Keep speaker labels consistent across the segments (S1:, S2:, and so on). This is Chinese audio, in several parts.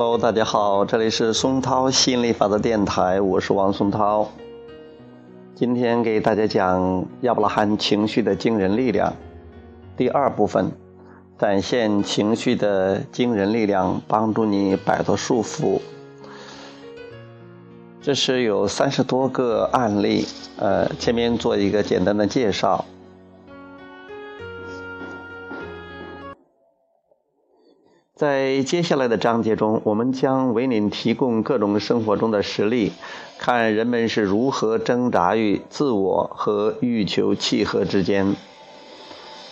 S1: Hello，大家好，这里是松涛心理法则电台，我是王松涛。今天给大家讲亚伯拉罕情绪的惊人力量第二部分，展现情绪的惊人力量，帮助你摆脱束缚。这是有三十多个案例，呃，前面做一个简单的介绍。在接下来的章节中，我们将为您提供各种生活中的实例，看人们是如何挣扎于自我和欲求契合之间，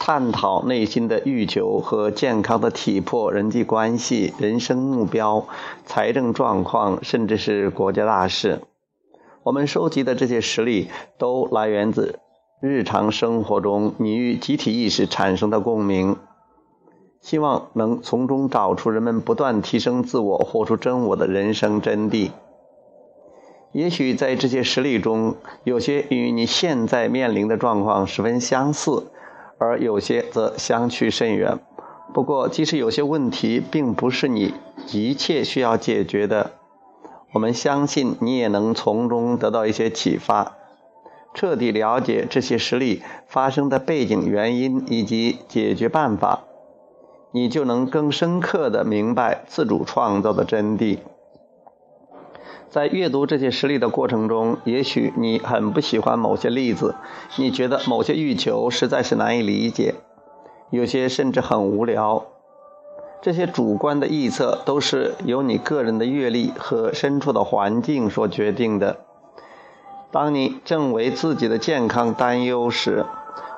S1: 探讨内心的欲求和健康的体魄、人际关系、人生目标、财政状况，甚至是国家大事。我们收集的这些实例都来源自日常生活中你与集体意识产生的共鸣。希望能从中找出人们不断提升自我、活出真我的人生真谛。也许在这些实例中，有些与你现在面临的状况十分相似，而有些则相去甚远。不过，即使有些问题并不是你急切需要解决的，我们相信你也能从中得到一些启发，彻底了解这些实例发生的背景原因以及解决办法。你就能更深刻地明白自主创造的真谛。在阅读这些实例的过程中，也许你很不喜欢某些例子，你觉得某些欲求实在是难以理解，有些甚至很无聊。这些主观的臆测都是由你个人的阅历和身处的环境所决定的。当你正为自己的健康担忧时，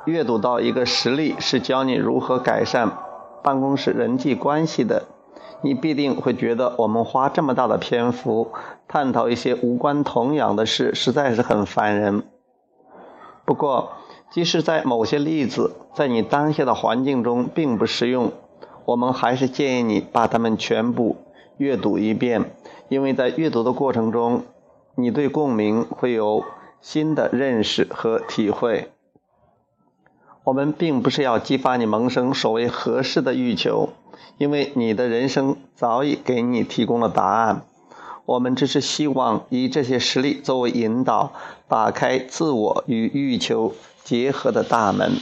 S1: 阅读到一个实例是教你如何改善。办公室人际关系的，你必定会觉得我们花这么大的篇幅探讨一些无关痛痒的事，实在是很烦人。不过，即使在某些例子在你当下的环境中并不适用，我们还是建议你把它们全部阅读一遍，因为在阅读的过程中，你对共鸣会有新的认识和体会。我们并不是要激发你萌生所谓合适的欲求，因为你的人生早已给你提供了答案。我们只是希望以这些实例作为引导，打开自我与欲求结合的大门。